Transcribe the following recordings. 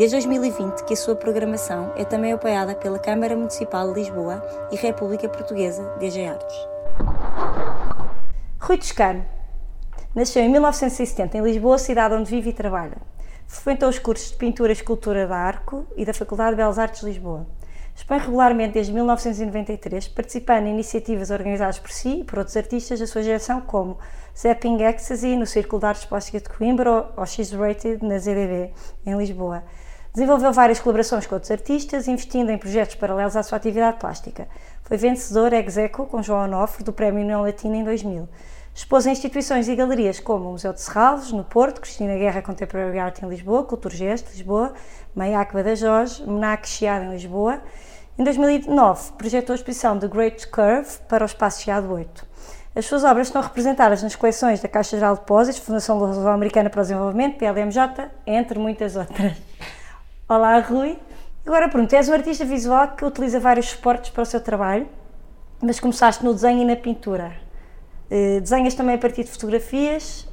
Desde 2020 que a sua programação é também apoiada pela Câmara Municipal de Lisboa e República Portuguesa DG Artes. Rui Toscano nasceu em 1970 em Lisboa, cidade onde vive e trabalha. Frequentou os cursos de Pintura e Escultura da Arco e da Faculdade de Belas Artes de Lisboa. Expõe regularmente desde 1993, participando em iniciativas organizadas por si e por outros artistas da sua geração, como Zapping Ecstasy no Círculo de Artes Plásticas de Coimbra ou X-Rated na ZDB, em Lisboa. Desenvolveu várias colaborações com outros artistas, investindo em projetos paralelos à sua atividade plástica. Foi vencedor ex aequo com João Onofre do Prémio União Latina em 2000. Expôs em instituições e galerias como o Museu de Serralves, no Porto, Cristina Guerra Contemporary Art em Lisboa, Culturgest, Lisboa, Maiac Badajoz, Menac Chiado em Lisboa. Em 2009, projetou a exposição The Great Curve para o Espaço Chiado 8. As suas obras estão representadas nas coleções da Caixa Geral de Depósitos, Fundação Luso-Americana para o Desenvolvimento, PLMJ, entre muitas outras. Olá, Rui. Agora pronto, és um artista visual que utiliza vários suportes para o seu trabalho, mas começaste no desenho e na pintura. Uh, desenhas também a partir de fotografias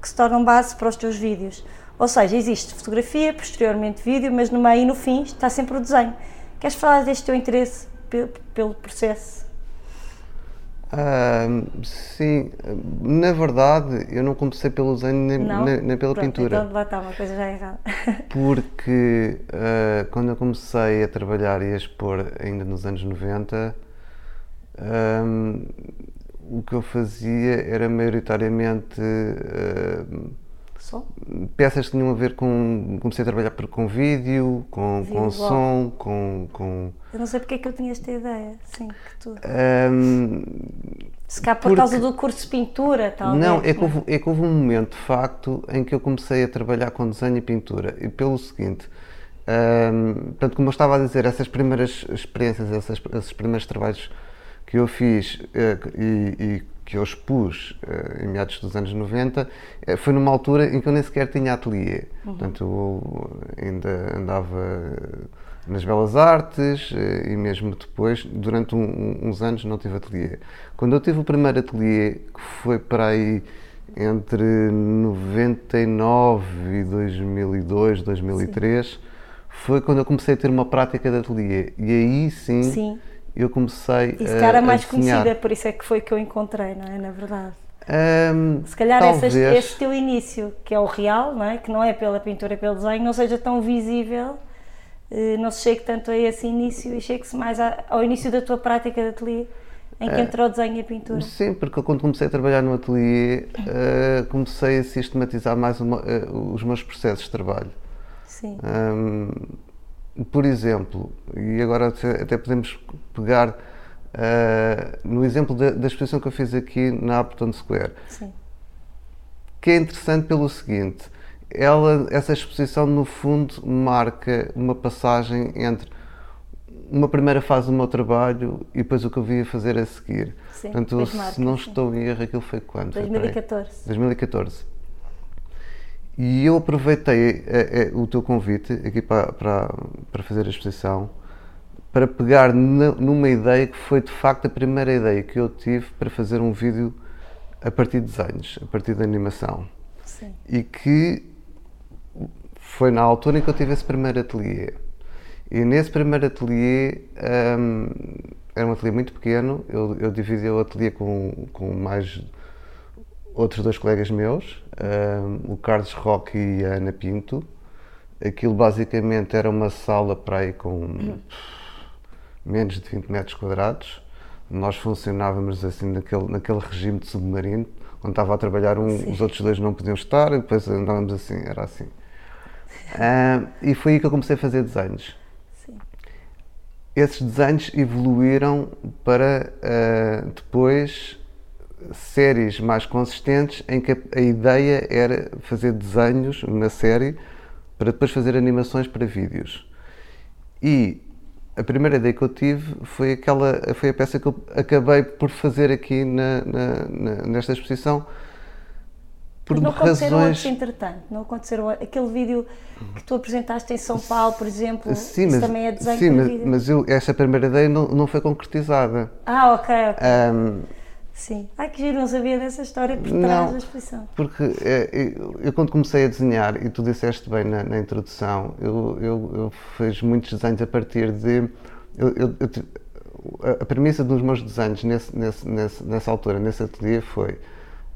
que se tornam base para os teus vídeos. Ou seja, existe fotografia, posteriormente vídeo, mas no meio e no fim está sempre o desenho. Queres falar deste teu interesse pelo processo? Sim, na verdade eu não comecei pelo desenho nem, nem, nem pela Pronto, pintura. Então lá está uma coisa já errada. Porque uh, quando eu comecei a trabalhar e a expor ainda nos anos 90, um, o que eu fazia era maioritariamente peças que tinham a ver com. Comecei a trabalhar com vídeo, com, com som, com, com. Eu não sei porque é que eu tinha esta ideia, sim, que tu. Um, Se cá por porque, causa do curso de pintura, talvez. Não, é que, houve, é que houve um momento, de facto, em que eu comecei a trabalhar com desenho e pintura. E pelo seguinte. Um, portanto, como eu estava a dizer, essas primeiras experiências, essas, esses primeiros trabalhos que eu fiz eh, e, e que eu expus uh, em meados dos anos 90, uh, eh, foi numa altura em que eu nem sequer tinha ateliê. Uhum. Portanto, eu ainda andava nas Belas Artes e mesmo depois, durante um, uns anos, não tive ateliê. Quando eu tive o primeiro ateliê, que foi para aí entre 99 e 2002, 2003, sim. foi quando eu comecei a ter uma prática de ateliê. E aí sim. sim eu comecei e se calhar a mais conhecida, por isso é que foi que eu encontrei, não é? Na verdade. Um, se calhar talvez... esse, esse teu início, que é o real, não é? que não é pela pintura, é pelo desenho, não seja tão visível, eh, não se chegue tanto a esse início e chegue-se mais ao início da tua prática de ateliê, em que é. entrou o desenho e a pintura. Sim, porque quando comecei a trabalhar no ateliê, uh, comecei a sistematizar mais uma, uh, os meus processos de trabalho. Sim. Um, por exemplo, e agora até podemos pegar uh, no exemplo da, da, exposição que eu fiz aqui na Upton Square, Sim. que é interessante pelo seguinte: ela, essa exposição, no fundo, marca uma passagem entre uma primeira fase do meu trabalho e depois o que eu via fazer a seguir. Sim, Portanto, se não estou em erro, aquilo foi quando? 2014. 2014. E eu aproveitei é, é, o teu convite aqui para, para, para fazer a exposição para pegar numa ideia que foi de facto a primeira ideia que eu tive para fazer um vídeo a partir de desenhos, a partir de animação. Sim. E que foi na altura em que eu tive esse primeiro ateliê. E nesse primeiro ateliê, um, era um ateliê muito pequeno, eu, eu dividi o ateliê com, com mais outros dois colegas meus, um, o Carlos Roque e a Ana Pinto. Aquilo basicamente era uma sala para aí com uhum. menos de 20 metros quadrados. Nós funcionávamos assim naquele, naquele regime de submarino. Quando estava a trabalhar, um, os outros dois não podiam estar, e depois andávamos assim, era assim. Um, e foi aí que eu comecei a fazer desenhos. Sim. Esses desenhos evoluíram para uh, depois séries mais consistentes em que a, ideia era fazer desenhos na série para depois fazer animações para vídeos. E a primeira ideia que eu tive foi aquela foi a peça que eu acabei por fazer aqui na, na, na nesta exposição por Mas não aconteceram razões... outros, entretanto, não aconteceram aquele vídeo que tu apresentaste em São Paulo, por exemplo, sim, mas, também é desenho sim, mas, mas eu, essa primeira ideia não, não foi concretizada. Ah, ok, ok. Um, sim. Ai, que giro, não sabia dessa história por trás não, da exposição. Porque é, eu, eu, quando comecei a desenhar, e tu disseste bem na, na introdução, eu, eu, eu, fiz muitos desenhos a partir de... A premissa dos meus desenhos nesse, nesse, nesse, nessa altura, nesse ateliê, foi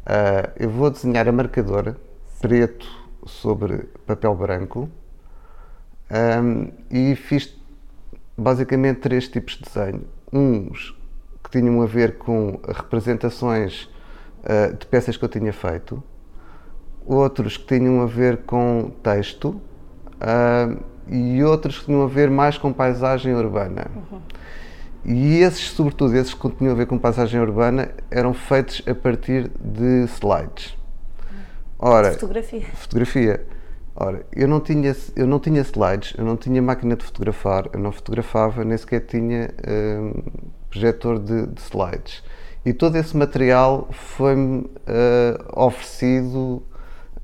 Uh, eu vou desenhar a marcadora preto sobre papel branco um, e fiz basicamente três tipos de desenho. Uns que tinham a ver com representações uh, de peças que eu tinha feito, outros que tinham a ver com texto uh, e outros que tinham a ver mais com paisagem urbana. Uhum. E esses, sobretudo esses que tinham a ver com paisagem urbana, eram feitos a partir de slides. Ora, fotografia. Fotografia. Ora, eu não, tinha, eu não tinha slides, eu não tinha máquina de fotografar, eu não fotografava, nem sequer tinha um, projetor de, de, slides. E todo esse material foi-me uh, oferecido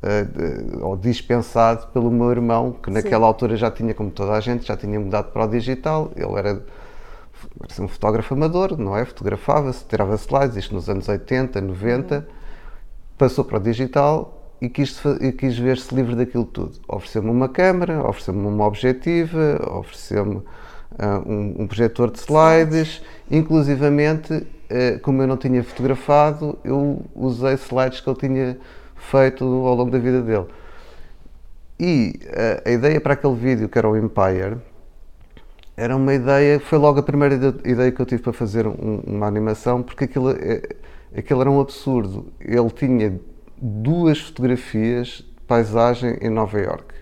uh, ou dispensado pelo meu irmão, que naquela Sim. altura já tinha, como toda a gente, já tinha mudado para o digital. Ele era era um fotógrafo amador, não é? Fotografava-se, tirava slides, isto nos anos 80, 90, uhum. passou para o digital e quis, quis ver-se livre daquilo tudo. Ofereceu-me uma câmera, ofereceu-me uma objetiva, ofereceu-me um, um, projetor de slides, inclusivamente, uh, como eu não tinha fotografado, eu usei slides que ele tinha feito ao longo da vida dele. E uh, a ideia para aquele vídeo, que era o Empire, era uma ideia, foi logo a primeira ideia que eu tive para fazer um, uma animação, porque aquilo, é, aquilo era um absurdo. Ele tinha duas fotografias de paisagem em Nova York,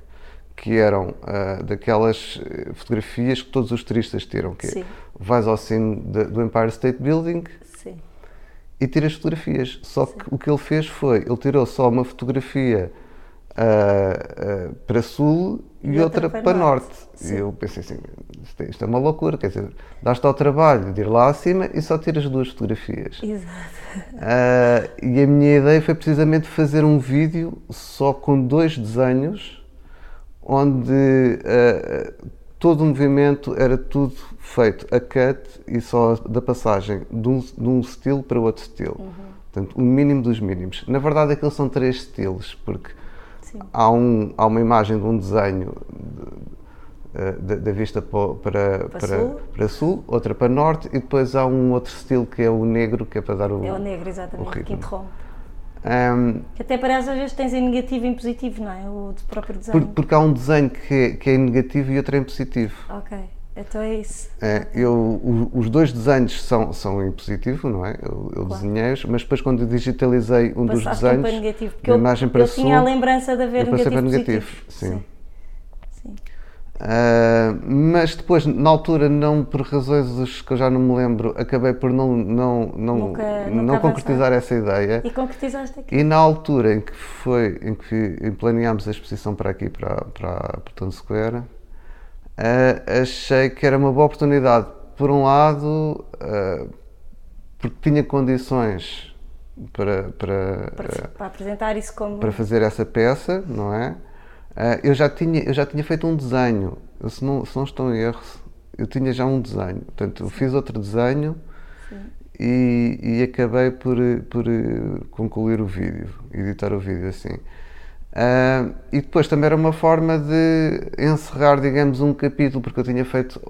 que eram uh, daquelas eh, fotografias que todos os turistas tiram, que é, Sim. vais ao cimo de, do Empire State Building Sim. e tiras fotografias. Só Sim. que o que ele fez foi, ele tirou só uma fotografia uh, uh, para sul e, e outra, outra, para, norte. norte. E eu pensei assim, isto é, isto é, uma loucura, quer dizer, dás-te ao trabalho de ir lá acima e só tiras duas fotografias. Exato. E a minha ideia foi precisamente fazer um vídeo só com dois desenhos, onde todo o movimento era tudo feito a cut e só da passagem de um, de um estilo para outro estilo. Uhum. Portanto, o mínimo dos mínimos. Na verdade, aqueles são três estilos, porque Há, um, há uma imagem de um desenho da vista para, para, para, sul. para, sul. outra para norte e depois há um outro estilo que é o negro, que é para dar o É o negro, exatamente, o que interrompe. Um, que até parece às vezes tens em negativo e em positivo, não é? O próprio desenho. porque há um desenho que é, que é em negativo e outro é em positivo. Ok. Então é isso. É, eu, os dois desenhos são, são em positivo, não é? Eu, eu claro. desenhei-os, mas depois quando digitalizei um dos desenhos, para negativo, porque eu, imagem para eu sul, tinha a lembrança de haver negativo, para negativo. Sim. sim. sim. Uh, mas depois, na altura, não por razões que eu já não me lembro, acabei por não, não, não, nunca, nunca não concretizar essa ideia. E concretizaste aqui. E na altura em que foi, em que planeámos a exposição para aqui, para, para, para Tono Square, uh, achei que era uma boa oportunidade. Por um lado, uh, porque tinha condições para, para, para, para, apresentar isso como. Para fazer essa peça, não é? Eu, já tinha, eu já tinha feito um desenho, se, não, se não estou em erro, eu tinha já um desenho. Portanto, eu fiz outro desenho e, e, acabei por, por concluir o vídeo, editar o vídeo assim. Uh, e depois também era uma forma de encerrar, digamos, um capítulo, porque eu tinha feito.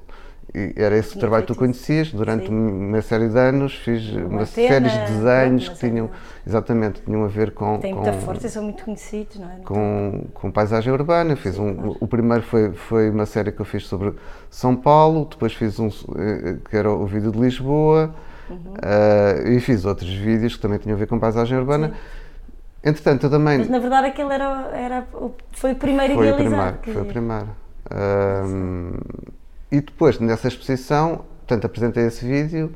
Era esse o trabalho que tu conhecias, durante sim. uma série de anos fiz uma, uma série de desenhos que tinham, exatamente, tinham a ver com. Tem muita com, força, são muito conhecidos, não é? Com, com paisagem urbana. Fiz sim, um, claro. O primeiro foi, foi uma série que eu fiz sobre São Paulo, depois fiz um eh, que era o vídeo de Lisboa, uhum. uh, e fiz outros vídeos que também tinham a ver com paisagem urbana. Sim Entretanto, eu também. Mas na verdade aquele era, era, foi o primeiro foi. O primeiro, foi o primeiro. Um, e depois, nessa exposição, portanto, apresentei esse vídeo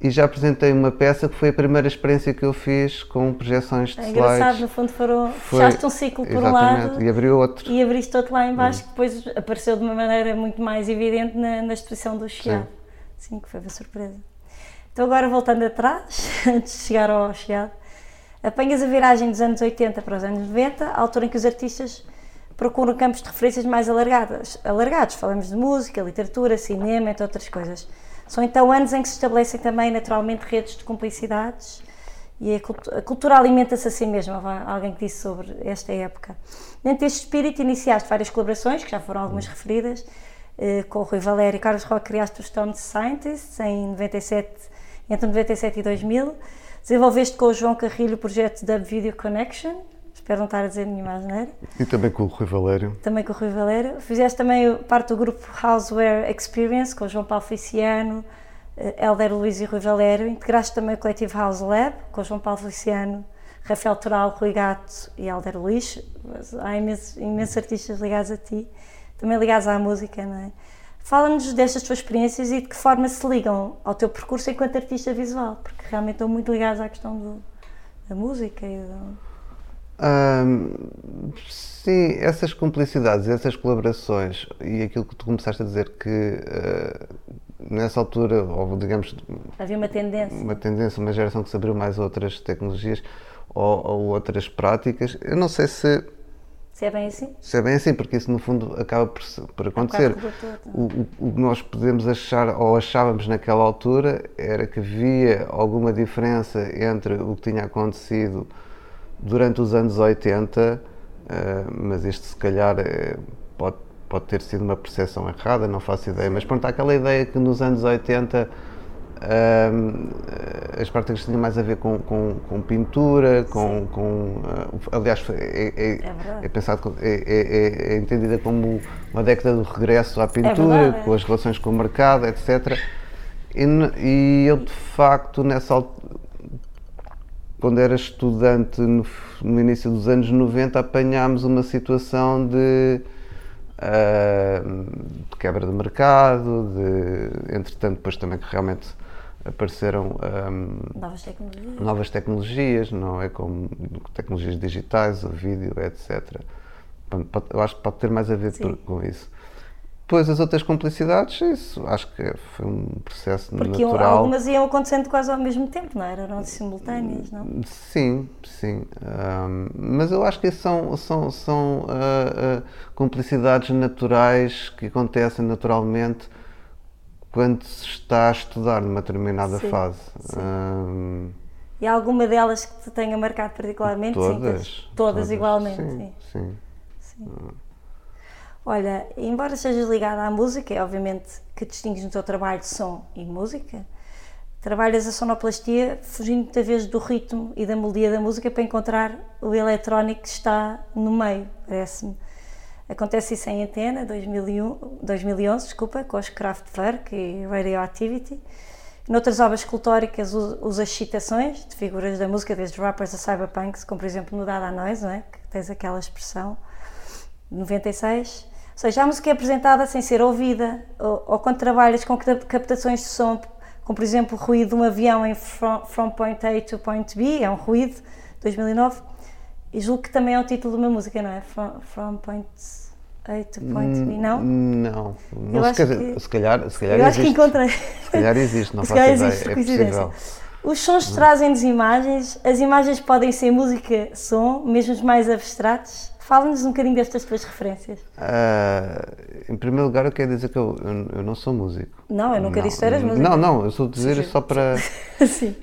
e já apresentei uma peça que foi a primeira experiência que eu fiz com projeções de É slides. engraçado, no fundo foram, Foi- fechaste um ciclo por um lado e abriu outro. e abriste outro lá em baixo que depois apareceu de uma maneira muito mais evidente na, na exposição do Chiado. Sim. que foi uma surpresa. Então agora voltando atrás, antes de chegar ao Chiado, apanhas a viragem dos anos 80 para os anos 90, a altura em que os artistas procuram campos de referências mais alargadas, alargados. Falamos de música, literatura, cinema, entre outras coisas. São então anos em que se estabelecem também naturalmente redes de cumplicidades e a, cultu- a cultura alimenta-se a si mesma, alguém que disse sobre esta época. Dentro deste espírito iniciaste várias colaborações, que já foram algumas referidas, eh, com o Rui Valério e Carlos Roque criaste os Stone Scientists em 97, entre 97 e 2000. Desenvolveste com o João Carrilho o projeto Dub Video Connection, espero não estar a dizer nenhuma asneira E também com o Rui Valério. também com o Rui Valério. Fizeste também parte do grupo Houseware Experience com o João Paulo Feliciano, eh, Helder Luiz e Rui Valério. Integraste também o coletivo House Lab com o João Paulo Feliciano, Rafael Toral, Rui Gato e Helder Luiz. Há imensos, imensos artistas ligados a ti, também ligados à música, não é? Fala-nos destas tuas experiências e de que forma se ligam ao teu percurso enquanto artista visual, porque realmente estão muito ligados à questão do- da música e do... Sim, essas cumplicidades, essas colaborações e aquilo que tu começaste a dizer que ah, nessa altura, ou digamos, Havia uma tendência. uma tendência, uma geração que se abriu mais a outras tecnologias ou, ou outras práticas, eu não sei se, Se é bem assim? se é bem assim, porque isso no fundo acaba por, por acontecer. o- o que nós podemos achar, ou achávamos naquela altura, era que havia alguma diferença entre o que tinha acontecido durante os anos 80, eh, mas isto se calhar eh, pode, pode ter sido uma percepção errada, não faço ideia. Mas pronto, há aquela ideia que nos anos 80 ahm, eh, as práticas tinham mais a ver com, com, com pintura, com. com aliás, é, é, verdade. é pensado, é, é- é- é entendida como uma década do regresso à pintura, é. com as relações com o mercado, etc. E, e eu, de facto, nessa altura quando era estudante no, no início dos anos 90 apanhámos uma situação de, ah, de quebra de mercado, de, entretanto depois também que realmente apareceram ah, Novas tecnologias. novas tecnologias, não é como tecnologias digitais, o vídeo, etc. Eu acho que pode ter mais a ver com isso. Depois as outras complicidades, isso acho que foi um processo Porque natural. algumas iam acontecendo quase ao mesmo tempo, não era? Eram simultâneas, não? Sim, sim. Ahm, mas eu acho que são, são, são ah, ah, complicidades naturais que acontecem naturalmente quando se está a estudar numa determinada Sim, fase. sim. Ahm, E alguma delas que te tenha marcado particularmente? Sim, todas, todas igualmente, Sim, sim. sim. Olha, embora sejas ligada à música, é obviamente que distingues no teu trabalho som e música, trabalhas a sonoplastia fugindo muitas vezes do ritmo e da melodia da música para encontrar o eletrónico que está no meio, parece-me. Acontece isso em Antena, 2001, 2011, desculpa, com os Kraftwerk e Radioactivity. Noutras obras escultóricas us- usas citações de figuras da música, desde rappers a cyberpunks, como por exemplo no Dada Noise, não é? que tens aquela expressão. 96. Ou seja, a música é apresentada sem ser ouvida, ou, ou quando trabalhas com cap- captações de som, como por exemplo o ruído de um avião em From, from Point A to Point B, é um ruído, 2009, e julgo que também é o título de uma música, não é? From, from Point A to Point B, não? Não, não Eu se, acho que- se calhar, se calhar Eu acho que existe. encontrei. Se calhar existe, não Se faço calhar ideia. existe, é coincidência. possível. Os sons trazem-nos imagens, as imagens podem ser música, som, mesmo os mais abstratos. Fala-nos um bocadinho destas tuas referências. Ah, em primeiro lugar, eu quero dizer que eu, eu, eu não sou músico. Não, eu nunca Não, disse que eras músico. Não, não, eu sou dizer Sim. só para. Sim.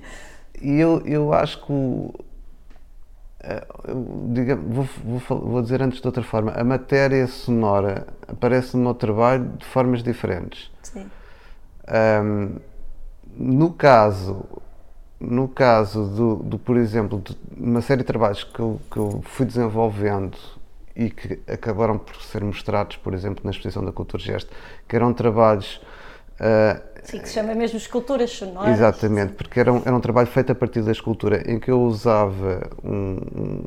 E eu, eu acho que o. eu, digamos, vou, vou, vou dizer antes de outra forma, a matéria sonora aparece no meu trabalho de formas diferentes. Sim. Ahm, no caso, no caso do, do, por exemplo, de uma série de trabalhos que eu, que eu fui desenvolvendo e que acabaram por ser mostrados, por exemplo, na exposição da Cultura Gesto, que eram trabalhos ah, Sim, que se chama mesmo esculturas sonoras. Exatamente, porque era um, era um trabalho feito a partir da escultura em que eu usava um,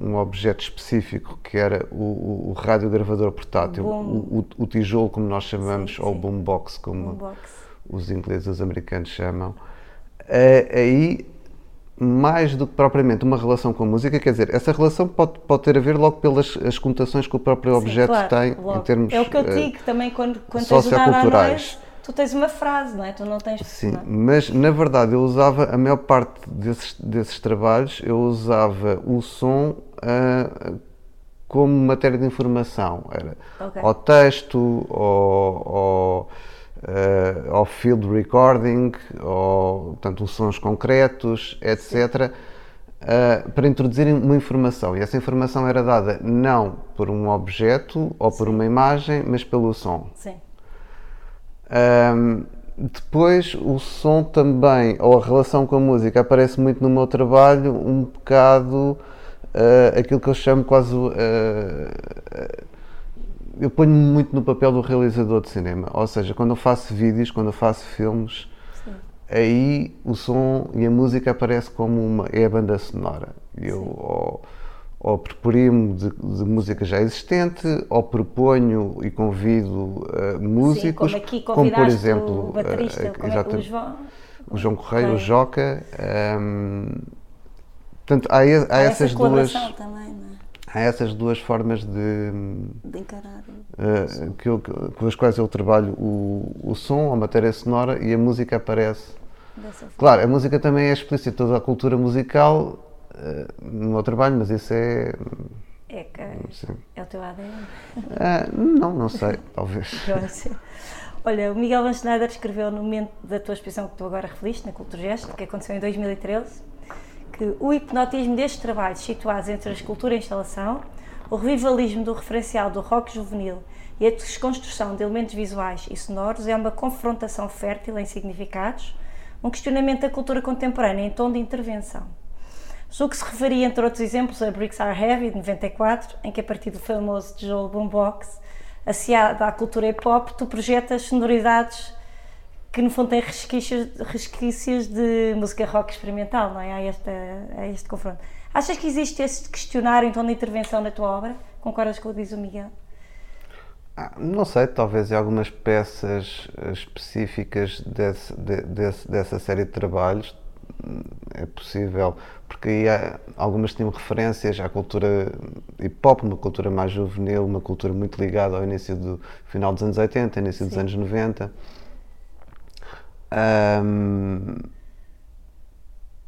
um- objeto específico que era o, o, o radiogravador portátil, o, o- o tijolo, como nós chamamos, Sim, ou sim. boombox, como Um box. os ingleses e os americanos chamam. Uh, aí, mais do que propriamente uma relação com a música, quer dizer, essa relação pode, pode ter a ver logo pelas as conotações que o próprio Sim, objeto claro, tem logo. em termos É o que eu digo uh, também quando, quando socioculturais. tu tens uma frase, não é? Tu não tens. Sim, não. mas na verdade eu usava a maior parte desses, desses trabalhos, eu usava o som uh, como matéria de informação. Era okay. ao texto, ao, ao uh, ao field recording, ou portanto, sons concretos, etc., uh, eh, para introduzirem uma informação. E essa informação era dada não por um objeto ou por Sim. uma imagem, mas pelo som. Sim. Um, depois, o som também, ou a relação com a música, aparece muito no meu trabalho, um bocado uh, aquilo que eu chamo quase uh, eu ponho-me muito no papel do realizador de cinema. Ou seja, quando eu faço vídeos, quando eu faço filmes, Sim. aí o som e a música aparece como uma. é a banda sonora. Eu ou, ou preparimo de, de, música já existente, ou proponho e convido uh, músicos, Sim, como, aqui como por exemplo o, baterista, uh, uh, o João, o João Correia, o Joca. Um, portanto, há, há, há essas essa duas. Também, é? Há essas duas formas de, de encarar uh, que eu, com as quais eu trabalho o, o som, a matéria sonora e a música aparece. Claro, a música também é explícita, toda a cultura musical uh, no meu trabalho, mas isso é. É, que é o teu ADN? Uh, ah, não, não sei, talvez. Olha, o Miguel Van Schneider escreveu no momento da tua exposição que tu agora referiste, na Culturgest, que aconteceu em 2013, que o hipnotismo destes trabalhos situados entre a escultura e a instalação, o revivalismo do referencial do rock juvenil e a desconstrução de elementos visuais e sonoros é uma confrontação fértil em significados, um questionamento da cultura contemporânea em tom de intervenção. Julgo que se referia, entre outros exemplos, a Bricks Are Heavy, de 94, em que a partir do famoso tijolo boombox, associado à cultura hip-hop, tu projetas sonoridades que no fundo tem resquícios, resquícios de música rock experimental, não é? Há, esta, há este confronto. Achas que existe esse questionário então de intervenção na tua obra? Concordas com o que diz o Miguel? Ah, não sei, talvez em algumas peças específicas desse, de, desse, dessa série de trabalhos hum, é possível, porque aí há, algumas tinham referências à cultura hip hop, uma cultura mais juvenil, uma cultura muito ligada ao início do final dos anos 80, início Sim. dos anos 90 um,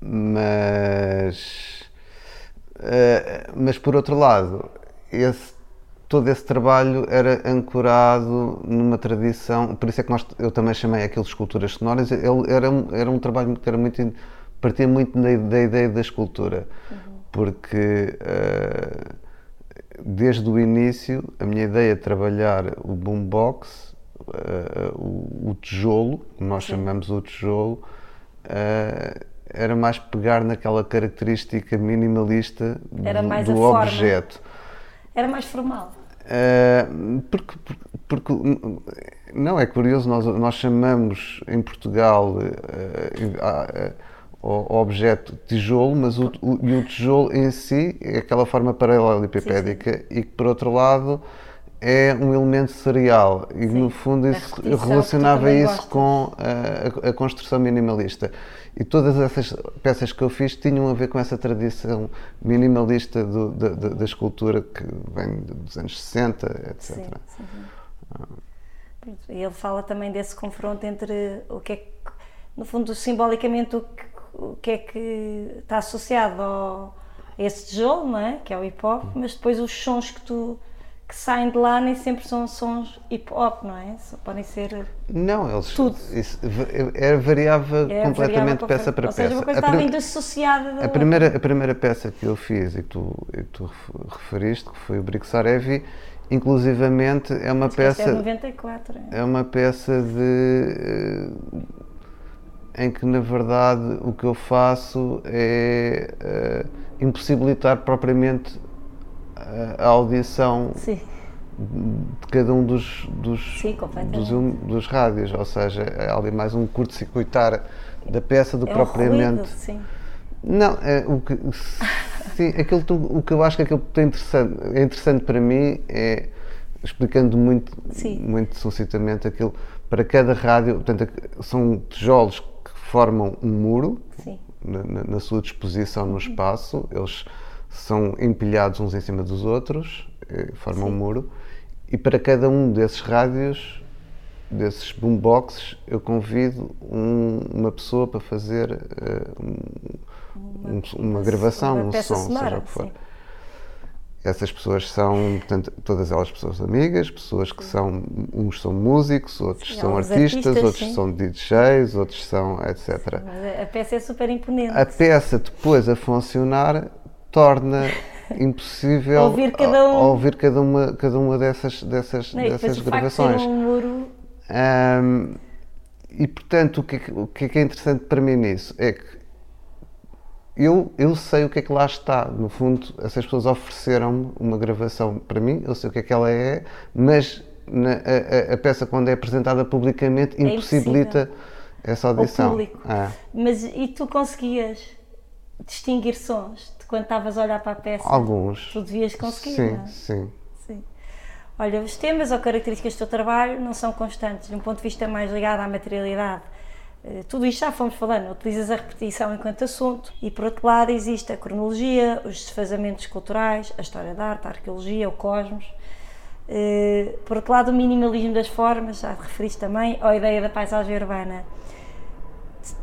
mas, uh, mas por outro lado, esse, todo esse trabalho era ancorado numa tradição, por isso é que nós, eu também chamei aquilo de esculturas sonoras, ele era, era um trabalho que era muito, partia muito da, da ideia da escultura, uhum. porque uh, desde o início a minha ideia de trabalhar o boombox o, o, tijolo, nós Sim. chamamos o tijolo, uh, era mais pegar naquela característica minimalista do, do objeto. Era mais formal. Uh, porque, porque, não é curioso, nós, nós chamamos em Portugal o objeto tijolo, mas o, o, e o tijolo em si é aquela forma paralelepipédica e que, por outro lado, é um elemento serial e Sim, no fundo isso relacionava isso gostas. com a, a, construção minimalista e todas essas peças que eu fiz tinham a ver com essa tradição minimalista do, da, da, da, escultura que vem dos anos 60, etc. Sim, sim, ah. Ele fala também desse confronto entre o que é que, no fundo, simbolicamente, o que, o que é que está associado ao, a esse tijolo, não é? que é o hip hop, mas depois os sons que tu que saem de lá nem sempre são sons hip hop, não é? Só podem ser. Não, eles. Tudo. Isso é, variava é, completamente variava peça para, peça. Ou seja, uma coisa a estava associada. A primeira, a primeira peça que eu fiz e que tu, e que tu referiste, que foi o Brixarevi, inclusivamente é uma Acho peça. É 94. É? é uma peça de. Eh, em que na verdade o que eu faço é uh, impossibilitar propriamente a audição Sim. de cada um dos, dos, Sim, dos, um, dos, rádios, ou seja, é ali mais um curto-circuitar da peça do é propriamente. Um ruído, sim. Não, é, o que, sim, aquilo, o que eu acho que aquilo é interessante, é interessante para mim é explicando muito, sim. muito sucintamente aquilo para cada rádio, portanto, são tijolos que formam um muro na, na- na sua disposição no espaço, eles são empilhados uns em cima dos outros, eh, formam um muro, e para cada um desses rádios, desses boomboxes, eu convido um- uma pessoa para fazer eh, um- um- uma, gravação, uma um som, sonora, seja o que for. sim. Essas pessoas são, portanto, todas elas pessoas amigas, pessoas que são, uns são músicos, outros Sim, são artistas, artistas, outros sim. são DJs, outros são etc. A- a peça é super imponente. A peça depois a funcionar torna impossível Ouvir cada um. ouvir cada uma, cada uma dessas, dessas, Não, dessas facto de gravações. um muro. Ahm, e portanto, o que, é o que é que é interessante para mim nisso é que eu, eu sei o que é que lá está. No fundo, essas pessoas ofereceram-me uma gravação para mim, eu sei o que é que ela é, mas na- a, a- peça, quando é apresentada publicamente, É impossibilita essa audição. público. Ah. Mas e tu conseguias distinguir sons quando estavas a olhar para a peça? Alguns. Tu devias conseguir, Sim, é? sim. Sim. Olha, os temas ou características do teu trabalho não são constantes, de um ponto de vista mais ligado à materialidade. Eh, Tudo isto já fomos falando, utilizas a repetição enquanto assunto e, por outro lado, existe a cronologia, os desfazamentos culturais, a história da arte, a arqueologia, o cosmos. Eh, Por outro lado, o minimalismo das formas, já te referiste também, ou a ideia da paisagem urbana.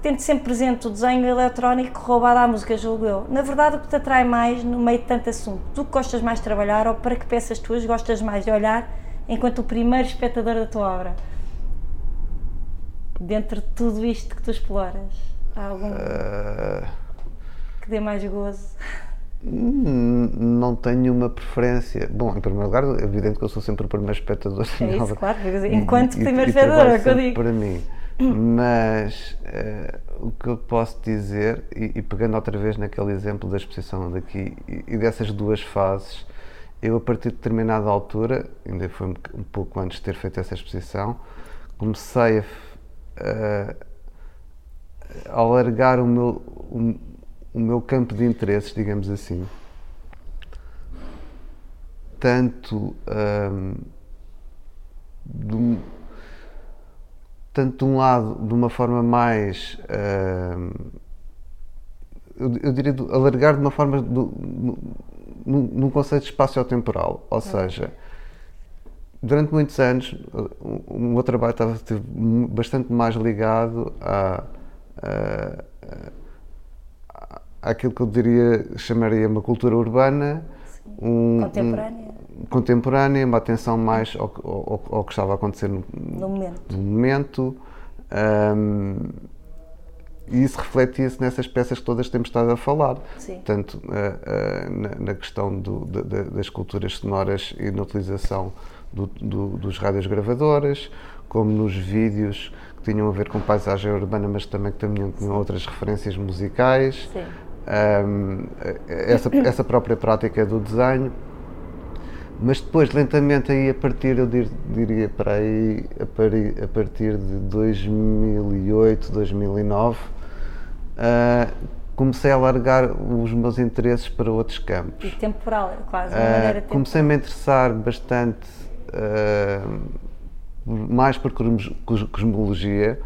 Tendo sempre presente o desenho eletrónico roubado à música, julgo eu. Na verdade, o que te atrai mais no meio de tanto assunto? Tu que gostas mais de trabalhar ou para que peças tuas gostas mais de olhar enquanto o primeiro espectador da tua obra? Dentro de tudo isto que tu exploras, há algum Ah, que dê mais gozo? hum, não tenho uma preferência. Bom, em primeiro lugar, é evidente que eu sou sempre o primeiro espectador. É isso, claro, enquanto e- primeiro e espectador, é o que eu digo. para mim. Mas eh, o que eu posso dizer, e, e pegando outra vez naquele exemplo da exposição daqui e, e dessas duas fases, eu a partir de determinada altura, ainda foi um, pouco antes de ter feito essa exposição, comecei a, f- a- alargar o meu, o, o meu campo de interesses, digamos assim. Tanto ahm, de um- tanto de um lado, de uma forma mais. ahm, eu, eu diria do- alargar de uma forma. Do, no- num, conceito espaciotemporal. Ou seja, durante muitos anos, o, o meu trabalho estava bastante mais ligado a. a- a- àquilo que eu diria, chamaria uma cultura urbana, um- um- Contemporânea. Contemporânea, uma atenção mais ao, que- ao- ao que estava a acontecer no, No momento. no momento. ahm, e isso refletia-se nessas peças que todas temos estado a falar. Sim. Tanto ah, ah, na, na questão do- da- da- das culturas sonoras e na utilização do- do- dos rádios gravadoras, como nos vídeos que tinham a ver com paisagem urbana, mas também que também tinham outras referências musicais. Sim. Ahm, essa, essa própria prática do desenho. Mas depois, lentamente, aí a partir, eu dir- diria para aí, a, partir de 2008, 2009, ah, comecei a alargar os meus interesses para outros campos. E temporal, quase, de Ah, maneira temporal. comecei-me a interessar bastante ah, mais por cosmologia.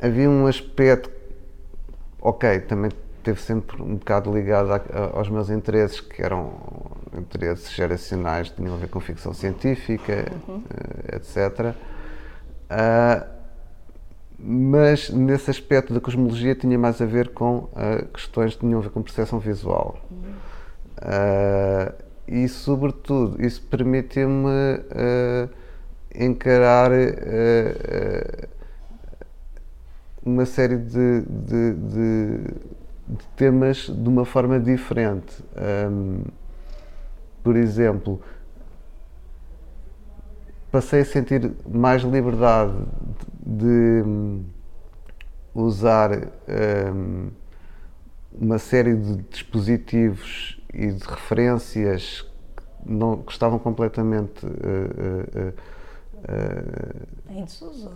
Havia um aspecto, ok, também teve sempre um bocado ligado a- a- aos meus interesses, que eram interesses geracionais, tinham a ver com ficção científica, eh, etc. Ah, mas nesse aspecto da cosmologia tinha mais a ver com ah, questões que tinham a ver com percepção visual. Ah, e, sobretudo, isso permitiu-me ah, encarar uma série de, de- de- de temas de uma forma diferente. Ahm, por exemplo, passei a sentir mais liberdade de, usar hum, uma série de dispositivos e de referências que, não, que estavam completamente. eh, eh, eh, Em desuso?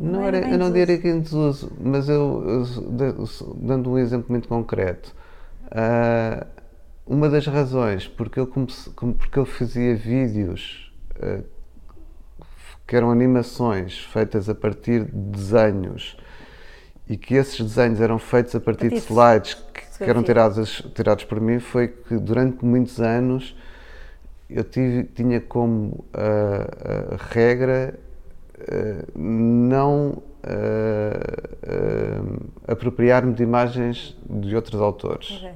não é era, eu não diria que em desuso, mas eu, eu da- dando um exemplo muito concreto, ah, uma das razões porque eu, comece- porque eu fazia vídeos ah, que eram animações feitas a partir de desenhos e que esses desenhos eram feitos a partir de slides que, que eram tirados, tirados por mim foi que durante muitos anos eu tive, tinha como uh, regra uh, não apropriar-me de imagens de outros autores. Okay.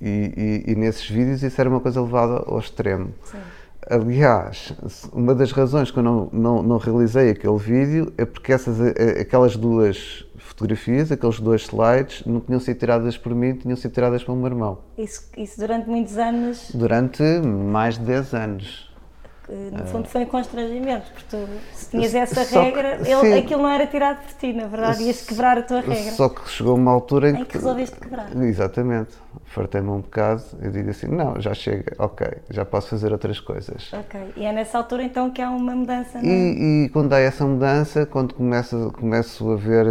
E, e, e, nesses vídeos isso era uma coisa levada ao extremo. Sim. Aliás, uma das razões que eu não, não, não, realizei aquele vídeo é porque essas, aquelas duas fotografias, aqueles dois slides, não tinham sido tiradas por mim, tinham sido tiradas pelo meu irmão. Isso, isso durante muitos anos? Durante mais de 10 anos no fundo foi um constrangimento, porque tu, se tinhas essa Só regra, que, ele, aquilo não era tirado por ti, na verdade, ias quebrar a tua regra. Só que chegou uma altura em, em que, que resolveste quebrar. Exatamente, fartei-me um bocado e digo assim, não, já chega, ok, já posso fazer outras coisas. Ok, e é nessa altura então que há uma mudança, não é? E, e quando há essa mudança, quando começo, começo a ver,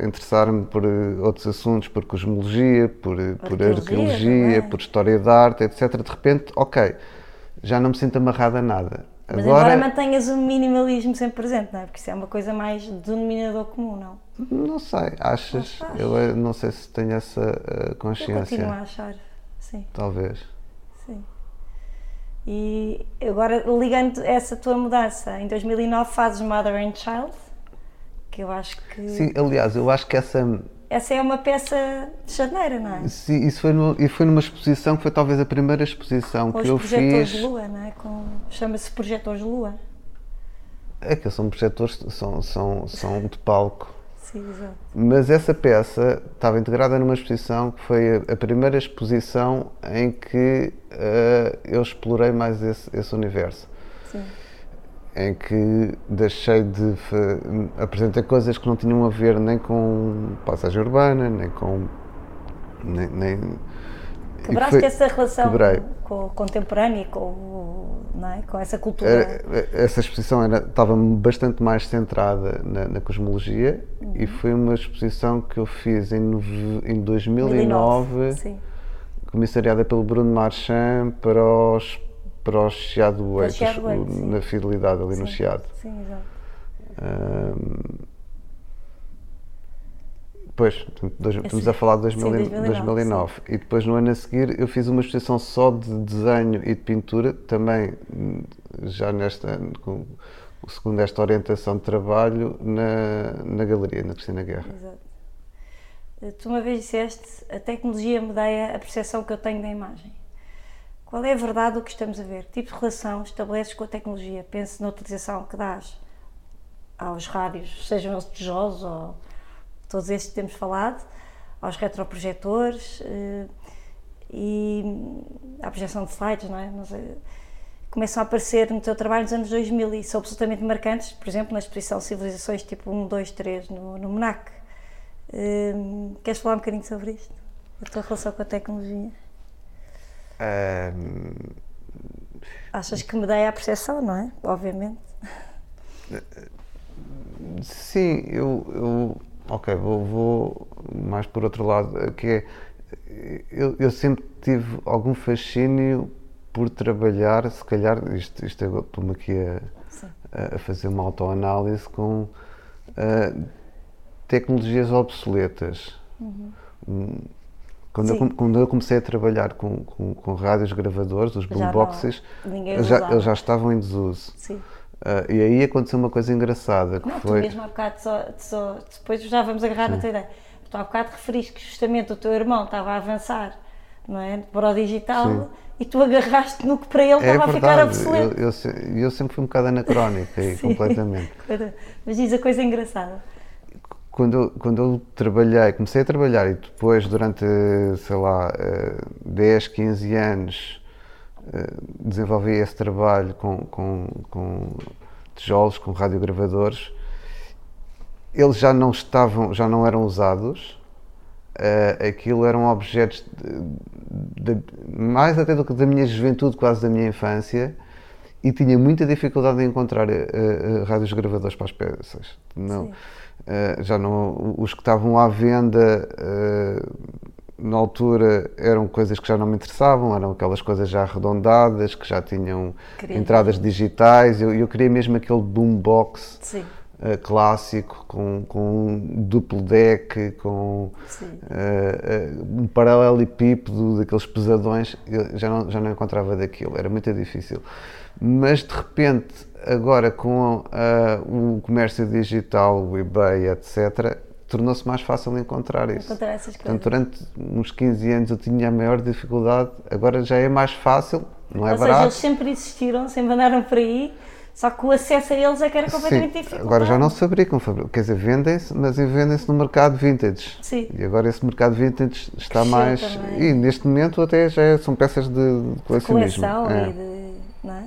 a interessar-me por uh, outros assuntos, por cosmologia, por, por arqueologia, por história da arte, etc., de repente, ok, já não me sinto amarrado a nada. Mas Agora, embora mantenhas o minimalismo sempre presente, não é? Porque isso é uma coisa mais denominador comum, não? Não sei, achas? Eu eh, não sei se tenho essa consciência. Eu continuo a achar, sim. Talvez. Sim. E agora, ligando essa tua mudança, em 2009 fazes Mother and Child, que eu acho que... Sim, aliás, eu acho que essa essa é uma peça de charneira, não é? Sim, isso foi, no, e foi numa exposição que foi talvez a primeira exposição Com que eu fiz. projetores de lua, não é? Com, chama-se projetores lua. É que são projetores, são, são, são de palco. Sim, exato. Mas essa peça estava integrada numa exposição que foi a, a primeira exposição em que uh, eu explorei mais esse, esse universo. Sim em que deixei de apresentar coisas que não tinham a ver nem com passagem urbana, nem com. Nem, nem Quebraste foi, essa relação quebrei. com o contemporâneo, com, é? com essa cultura? Era, essa exposição era, estava bastante mais centrada na, na cosmologia uhum. e foi uma exposição que eu fiz em, em 2009, 2009 comissariada pelo Bruno Marchand para os para o Chiado Oeiras, na Fidelidade, ali sim, no Chiado. Sim, exato. Um, pois, estamos a falar de 2000, sim, 2009. 2009. E depois, no ano a seguir, eu fiz uma exposição só de desenho e de pintura, também já nesta, com, segundo esta orientação de trabalho, na, na galeria, na Cristina Guerra. Exato. Tu uma vez disseste, a tecnologia me dá a percepção que eu tenho da imagem. Qual é a verdade do que estamos a ver? Que tipo de relação estabeleces com a tecnologia? Pense na utilização que dás aos rádios, sejam eles tijolos ou todos estes que temos falado, aos retroprojetores eh, e à projeção de slides, não é? Não sei, começam a aparecer no teu trabalho nos anos 2000 e são absolutamente marcantes, por exemplo, na exposição Civilizações tipo 1, 2, 3 no, no MNAC. Eh, queres falar um bocadinho sobre isto? A tua relação com a tecnologia? Achas que me dei a percepção, não é? Obviamente. Sim, eu, eu ok, vou, vou, mais por outro lado, que é, eu, eu sempre tive algum fascínio por trabalhar, se calhar, isto, isto estou-me aqui a, a, fazer uma autoanálise com uh, tecnologias obsoletas. Uhum. Hum, quando eu, quando eu, comecei a trabalhar com, com, com rádios gravadores, os boomboxes, já, eles já estavam em desuso. Sim. Uh, e aí aconteceu uma coisa engraçada. Que não, foi... tu mesmo há bocado, só, só, depois já vamos agarrar Sim. na tua ideia. Tu há bocado referiste que justamente o teu irmão estava a avançar não é? para o digital Sim. e tu agarraste no que para ele é estava verdade. a ficar obsoleto. Eu, eu, eu, sempre fui um bocado anacrónico aí, completamente. Mas diz a coisa engraçada quando quando eu trabalhei, comecei a trabalhar e depois durante, sei lá, 10, eh, 15 anos eh, desenvolvi esse trabalho com, com, com tijolos, com radiogravadores, eles já não estavam, já não eram usados, uh, aquilo eram objetos de, de, mais até do que da minha juventude, quase da minha infância, e tinha muita dificuldade em encontrar uh, uh, rádios gravadores para as peças. Não. Sim Uh, já não, os que estavam à venda uh, na altura eram coisas que já não me interessavam, eram aquelas coisas já arredondadas, que já tinham queria. entradas digitais. Eu, eu queria mesmo aquele boombox uh, clássico, com, com um duplo deck, com um paralelepípedo daqueles pesadões, eu já não, já não encontrava daquilo, era muito difícil. Mas de repente, agora com o comércio digital, o eBay, etc., tornou-se mais fácil encontrar isso. Encontrar essas Portanto, durante uns 15 anos eu tinha a maior dificuldade, agora já é mais fácil, não é Ou barato. Seja, eles sempre existiram, sempre andaram por aí, só que o acesso a eles é que era completamente difícil. Agora já não se fabricam, quer dizer, vendem-se, mas vendem-se no mercado vintage. Sim. E agora esse mercado vintage está Cresceu mais. também. E neste momento até já é, são peças de, de colecionismo. Coleção é. e de. Não é?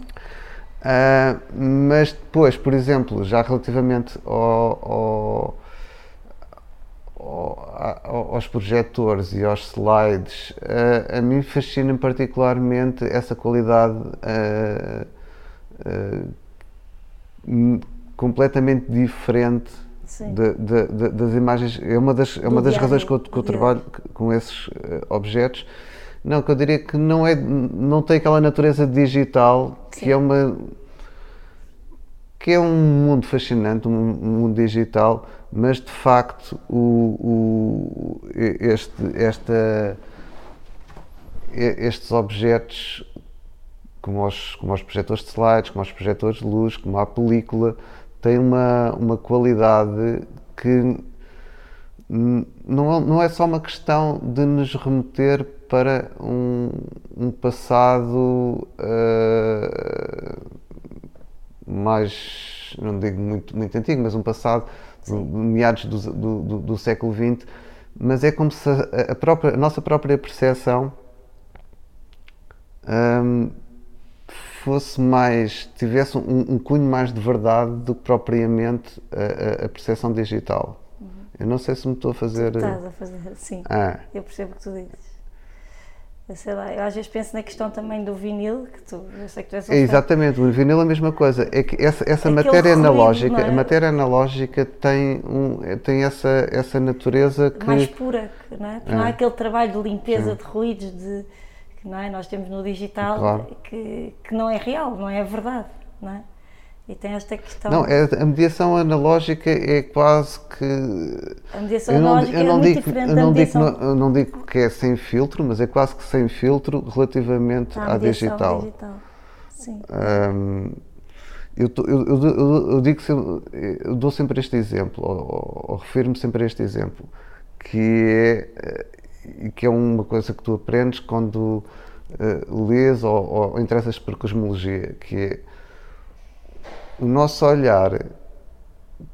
Ah, mas depois, por exemplo, já relativamente ao, ao, ao, aos projetores e aos slides, ah, a mim fascina particularmente essa qualidade ah, completamente diferente de, de, de, das imagens. É uma das, é uma das razões que eu, que eu trabalho com esses objetos. Não, que eu diria que não, é, não tem aquela natureza digital Sim. que é uma que é um mundo fascinante, um mundo digital, mas de facto o, o, este, esta, estes objetos, como os, como os projetores de slides, como os projetores de luz, como a película, têm uma, uma qualidade que não, não é só uma questão de nos remeter para um, um passado uh, mais, não digo muito, muito antigo, mas um passado de meados do, do, do, do, século XX, mas é como se a, a própria, a nossa própria percepção um, fosse mais, tivesse um, um, cunho mais de verdade do que propriamente a, a percepção digital. Uhum. Eu não sei se me estou a fazer. Estás a fazer, sim. Ah. Eu percebo o que tu dizes. Eu sei lá, eu às vezes penso na questão também do vinil, que tu, eu sei que tu és um é Exatamente, o vinil é a mesma coisa. É que essa, essa matéria ruído, analógica, é? a matéria analógica tem, um, tem essa, essa natureza que. Mais pura, não é? Porque é. não há aquele trabalho de limpeza Sim. de ruídos de, que não é? nós temos no digital claro. que, que não é real, não é verdade, não é? E tem esta questão. Não, é, a mediação analógica é quase que. A mediação eu não, analógica eu não é muito digo, diferente eu não da mediação. Digo, não, não digo que é sem filtro, mas é quase que sem filtro relativamente à, à digital. digital. Sim. Um, eu, eu, eu, eu, digo sempre, eu dou sempre este exemplo, ou, ou refiro-me sempre a este exemplo, que é, que é uma coisa que tu aprendes quando uh, lês ou, ou interessas por cosmologia, que é o nosso olhar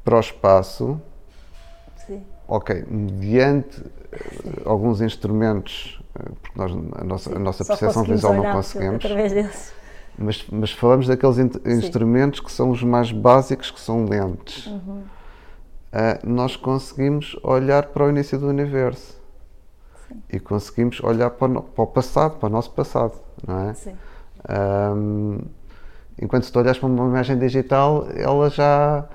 para o espaço, Sim. ok, mediante Sim. Eh, alguns instrumentos, eh, porque nós, a nossa, a nossa percepção visual não conseguimos. Mas, mas falamos daqueles in instrumentos que são os mais básicos, que são lentes. Uhum. Uh, nós conseguimos olhar para o início do universo Sim. e conseguimos olhar para o, para o, passado, para o nosso passado, não é? Sim. Um, Enquanto se tu olhas para uma imagem digital, ela já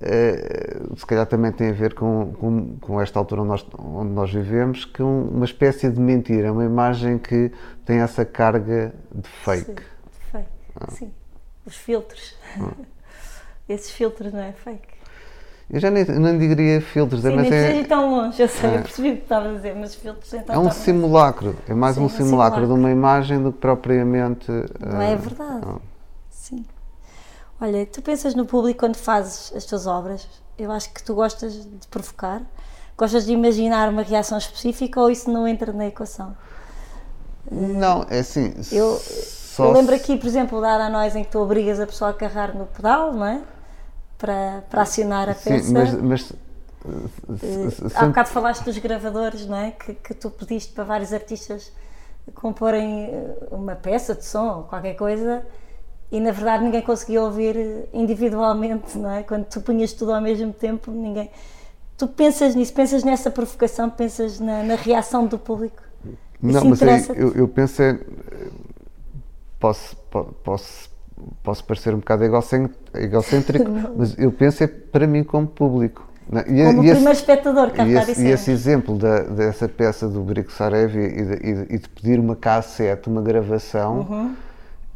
eh, se calhar também tem a ver com, com, com esta altura onde nós, onde nós vivemos, que um, uma espécie de mentira, uma imagem que tem essa carga de fake. Sim, de fake. Ah. Sim. Os filtros. Ah. Esses filtros não é fake. Eu já nem, não diria filtros, Sim, mas nem é. Ir tão longe, eu sei, é. eu percebi o que estava a dizer, mas filtros então. É um simulacro, é mais Sim, um, simulacro simulacro de uma imagem do que propriamente. Não uh, é verdade. Não. Olha, tu pensas no público quando fazes as tuas obras? Eu acho que tu gostas de provocar? Gostas de imaginar uma reação específica ou isso não entra na equação? Não, é assim. Eu, eu lembro aqui, por exemplo, da Nós em que tu obrigas a pessoa a carregar no pedal, não é? Para, para acionar a peça. Sim, mas, mas Uh, há bocado falaste dos gravadores, não é? Que, que tu pediste para vários artistas comporem eh, uma peça de som ou qualquer coisa e na verdade ninguém conseguia ouvir individualmente, não é? Quando tu punhas tudo ao mesmo tempo, ninguém. Tu pensas nisso, pensas nessa provocação, pensas na, na reação do público? Não, Isso mas aí, eu, eu penso é, posso, posso, posso parecer um bocado egocêntrico, mas eu penso é para mim como público. Não, e, como o primeiro espectador que e esse, e esse exemplo da, dessa peça do Brico Sarevi e de, e de, pedir uma cassete, uma gravação, uhum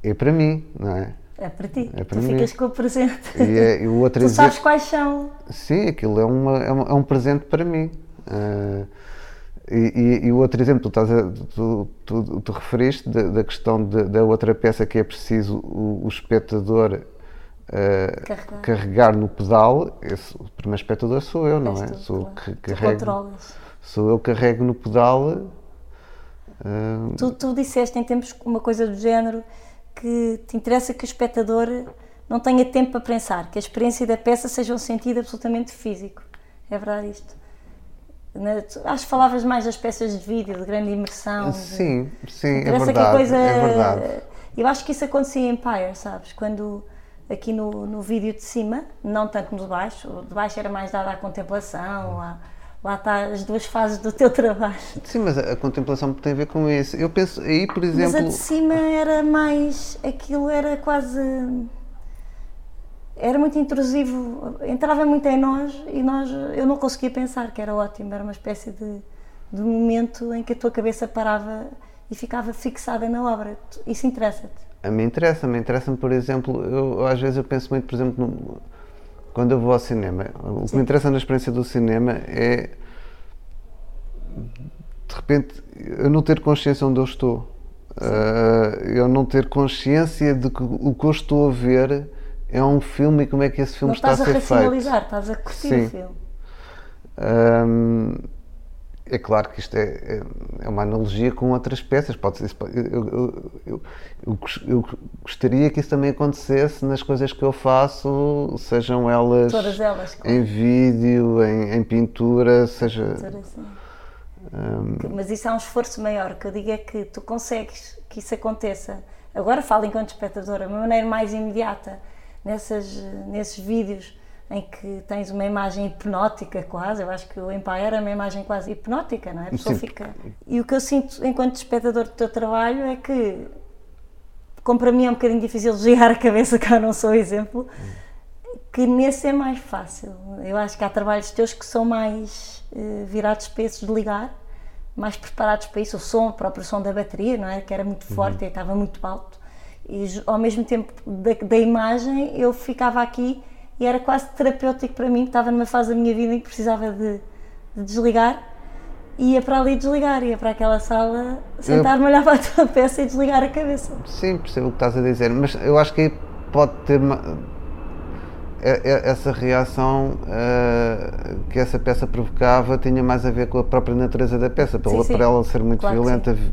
é para mim, não é? É para ti. É para tu mim. ficas com o presente. E, é, e o outro tu sabes quais são. Sim, aquilo é, uma, é, uma- é um presente para mim. Ah, e, o outro exemplo, tu, a- tu, tu- tu referiste da, da questão de- da outra peça que é preciso o, o espectador ah, Carregar. carregar no pedal. Esse, o primeiro espectador sou eu, não é? Sou, claro. que carrego, sou eu que carrego no pedal. ah, Tu, tu disseste em tempos uma coisa do género que te interessa que o espectador não tenha tempo para pensar, que a experiência da peça seja um sentido absolutamente físico. É verdade isto? Acho que falavas mais das peças de vídeo, de grande imersão. sim, sim, é verdade. coisa. É verdade. Eu acho que isso acontecia em Empire, sabes? Quando aqui no, no vídeo de cima, não tanto no de baixo, o de baixo era mais dado à contemplação, lá, lá está as duas fases do teu trabalho. Sim, mas a, a contemplação tem a ver com isso. Eu penso aí, por Mas exemplo. a de cima era mais. aquilo era quase. Era muito intrusivo, entrava muito em nós e nós, eu não conseguia pensar, que era ótimo, era uma espécie de, de momento em que a tua cabeça parava e ficava fixada na obra. Isso interessa-te? A mim interessa-me, interessa-me, por exemplo, eu, às vezes eu penso muito, por exemplo, no- quando eu vou ao cinema, o que me interessa na experiência do cinema é de repente eu não ter consciência onde eu estou. Ah, eu não ter consciência de que o que eu estou a ver é um filme e como é que esse filme não está a estás a ser feito. racionalizar, estás a curtir Sim. o filme. Hum, é claro que isto é, é- é uma analogia com outras peças. Pode ser, eu, eu- eu- eu gos- eu gostaria que isso também acontecesse nas coisas que eu faço, sejam elas elas, claro. em vídeo, em, em pintura, seja. assim. hum, Mas isso é um esforço maior. O que eu digo é que tu consegues que isso aconteça. Agora falo enquanto espectadora, de uma maneira mais imediata, nessas, nesses vídeos em que tens uma imagem hipnótica quase. Eu acho que o Empire é uma imagem quase hipnótica, não é? A pessoa Sim. fica. E o que eu sinto enquanto espectador do teu trabalho é que, como para mim é um bocadinho difícil desligar a cabeça, que eu não sou exemplo, que nesse é mais fácil. Eu acho que há trabalhos teus que são mais eh, virados para esses de ligar, mais preparados para isso. O som, o próprio som da bateria, não é? Que era muito forte e estava muito alto. E ao mesmo tempo da, da imagem, eu ficava aqui e era quase terapêutico para mim, que estava numa fase da minha vida em que precisava de, de desligar. Ia para ali desligar, ia para aquela sala, sentar-me, olhar para a tua peça e desligar a cabeça. Sim, percebo o que estás a dizer, mas eu acho que aí pode ter uma- essa reação eh, que essa peça provocava tinha mais a ver com a própria natureza da peça, pela, sim. para ela ser muito Claro violenta vi-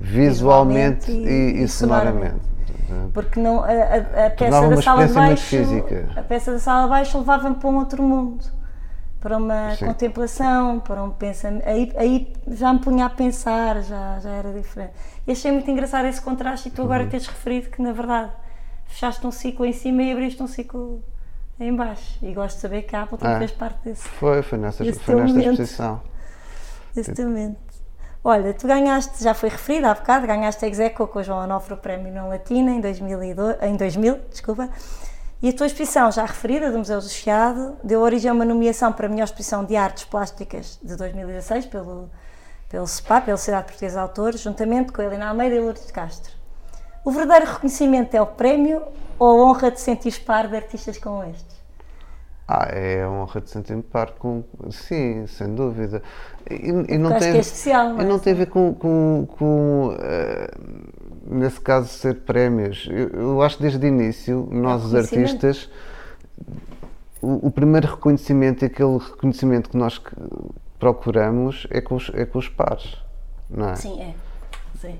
visualmente, Visualmente e, e- e e sonoramente. Porque não, a, a- a peça da sala de baixo, a peça da sala de baixo levava-me para um outro mundo, para uma Sim. contemplação, para um pensamento. Aí, aí já me punha a pensar, já, já era diferente. E achei muito engraçado esse contraste e tu Uhum. agora teres referido que na verdade fechaste um ciclo em cima e abriste um ciclo em baixo. E gosto de saber que a Apple também Ah. fez parte desse, Foi, foi, nessa, foi momento. exposição. momento. Olha, tu ganhaste, já foi referido há bocado, ganhaste a Execo com o João Onofre o Prémio na Latina em 2002, em 2000, desculpa, e a tua exposição, já referida, do Museu do Chiado, deu origem a uma nomeação para a melhor exposição de artes plásticas de 2016 pelo, pelo SEPA, pela Sociedade Portuguesa de Autores, juntamente com Helena Almeida e Lourdes de Castro. O verdadeiro reconhecimento é o prémio ou a honra de sentir par de artistas como estes? Ah, é uma honra de sentir-me par com. Sim, sem dúvida. E, e não acho tem, que é especial, E é? não tem a ver com, com, com, eh, nesse caso, ser prémios. Eu, eu acho que desde o início, nós, os artistas, o, o primeiro reconhecimento e aquele reconhecimento que nós procuramos é com os, é com os pares. Não é? Sim, é. Sim.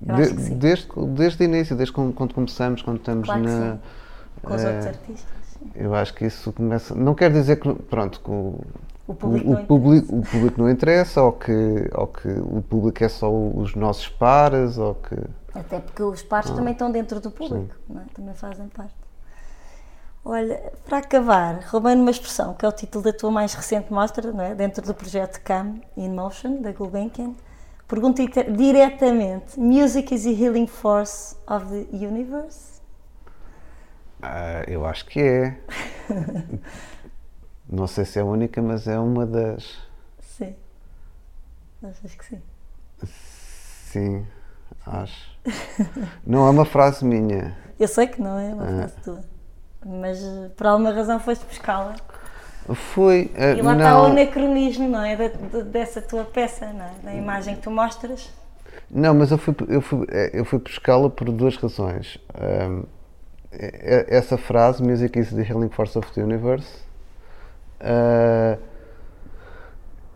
De- sim. desde, desde o início, desde quando, quando começamos, quando estamos Claro na. sim. Com os eh, outros artistas. Sim. eu acho que isso começa. Não quer dizer que, pronto, que o, O público o, não público, o público não interessa, ou que, ou que o público é só os nossos pares, ou que. Até porque os pares Ah. também estão dentro do público, é? também fazem parte. Olha, para acabar, roubando uma expressão que é o título da tua mais recente mostra, não é? dentro do projeto Come in Motion, da Gulbenkian, pergunto ite- diretamente: Music is the healing force of the universe? Ah, eu acho que é. não sei se é a única, mas é uma das. Sim. Achas que sim? Sim. acho. Não é uma frase minha. Eu sei que não é uma frase tua, mas por alguma razão foste buscá-la. Fui. eh, E lá está o não, anacronismo, não é? Da- de- dessa tua peça, não é? Da imagem que tu mostras. não, mas eu fui, eu fui, eh, eu fui buscá-la por duas razões. Ahm, eh, essa frase, Music is the healing force of the universe, ah,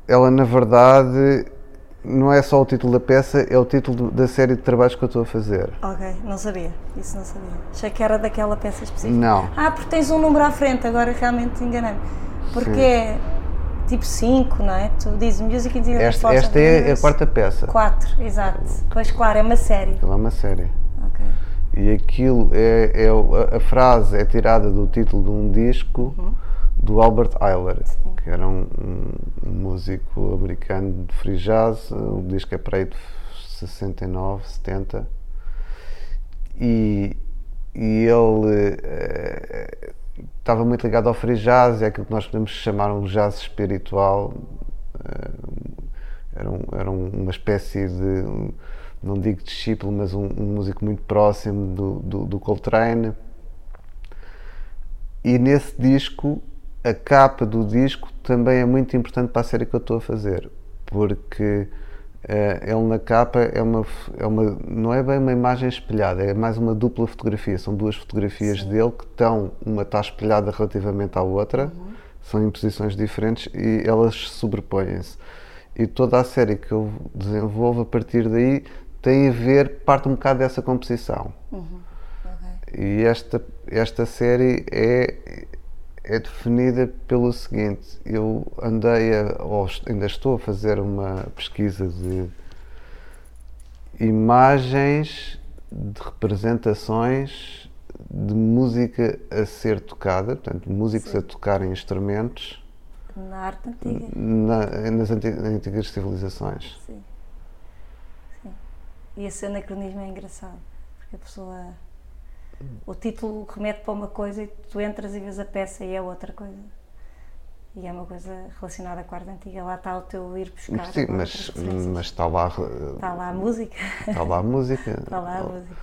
ela na verdade não é só o título da peça, é o título da série de trabalhos que eu estou a fazer. Ok, não sabia. Isso não sabia. Achei que era daquela peça específica. Não. Ah, porque tens um número à frente, agora realmente enganei-me. Porque Sim. é tipo 5, não é? Tu dizes Music in the Esta, Force of esta é a quarta peça. 4, exato. Pois claro, é uma série. Ela é uma série. E aquilo é, é a, frase é tirada do título de um disco do Albert Ayler, que era um, um- músico americano de free jazz. O disco é para aí de 69, 70. E, e ele eh, estava muito ligado ao free jazz, é aquilo que nós podemos chamar um jazz espiritual. Eh, era, um- era um- uma espécie de, não digo discípulo, mas um, um músico muito próximo do, do, do Coltrane. E nesse disco, a capa do disco também é muito importante para a série que eu estou a fazer, porque eh, ele na capa é uma, é uma, não é bem uma imagem espelhada, é mais uma dupla fotografia. São duas fotografias dele que estão, uma está espelhada relativamente à outra, são em posições diferentes e elas sobrepõem-se. E toda a série que eu desenvolvo a partir daí tem a ver, parte um bocado dessa composição. E esta, esta série é, é definida pelo seguinte: eu andei, a, ou ainda estou a fazer uma pesquisa de imagens, de representações de música a ser tocada, portanto, músicos a tocarem instrumentos Na arte antiga. na- nas anti- antigas civilizações. Sim. Sim. E esse anacronismo é engraçado, porque a pessoa. O título remete para uma coisa e tu entras e vês a peça e é outra coisa. E é uma coisa relacionada com a arte antiga. Lá está o teu ir buscar. Sim, mas, mas está lá, Está lá a música. está lá a música. Está lá a música.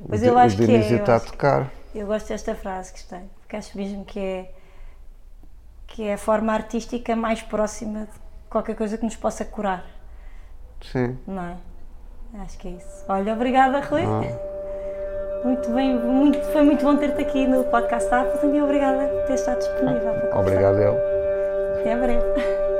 O Mas eu acho o que é. Eu, está a acho- tocar. eu gosto desta frase, gostei. Porque acho mesmo que é. que é a forma artística mais próxima de qualquer coisa que nos possa curar. Sim. Não é? Acho que é isso. Olha, obrigada, Rui. Ah. Muito bem, muito, foi muito bom ter-te aqui no podcast Apple e obrigada por ter estado disponível conversar. Obrigado, eu. Até breve.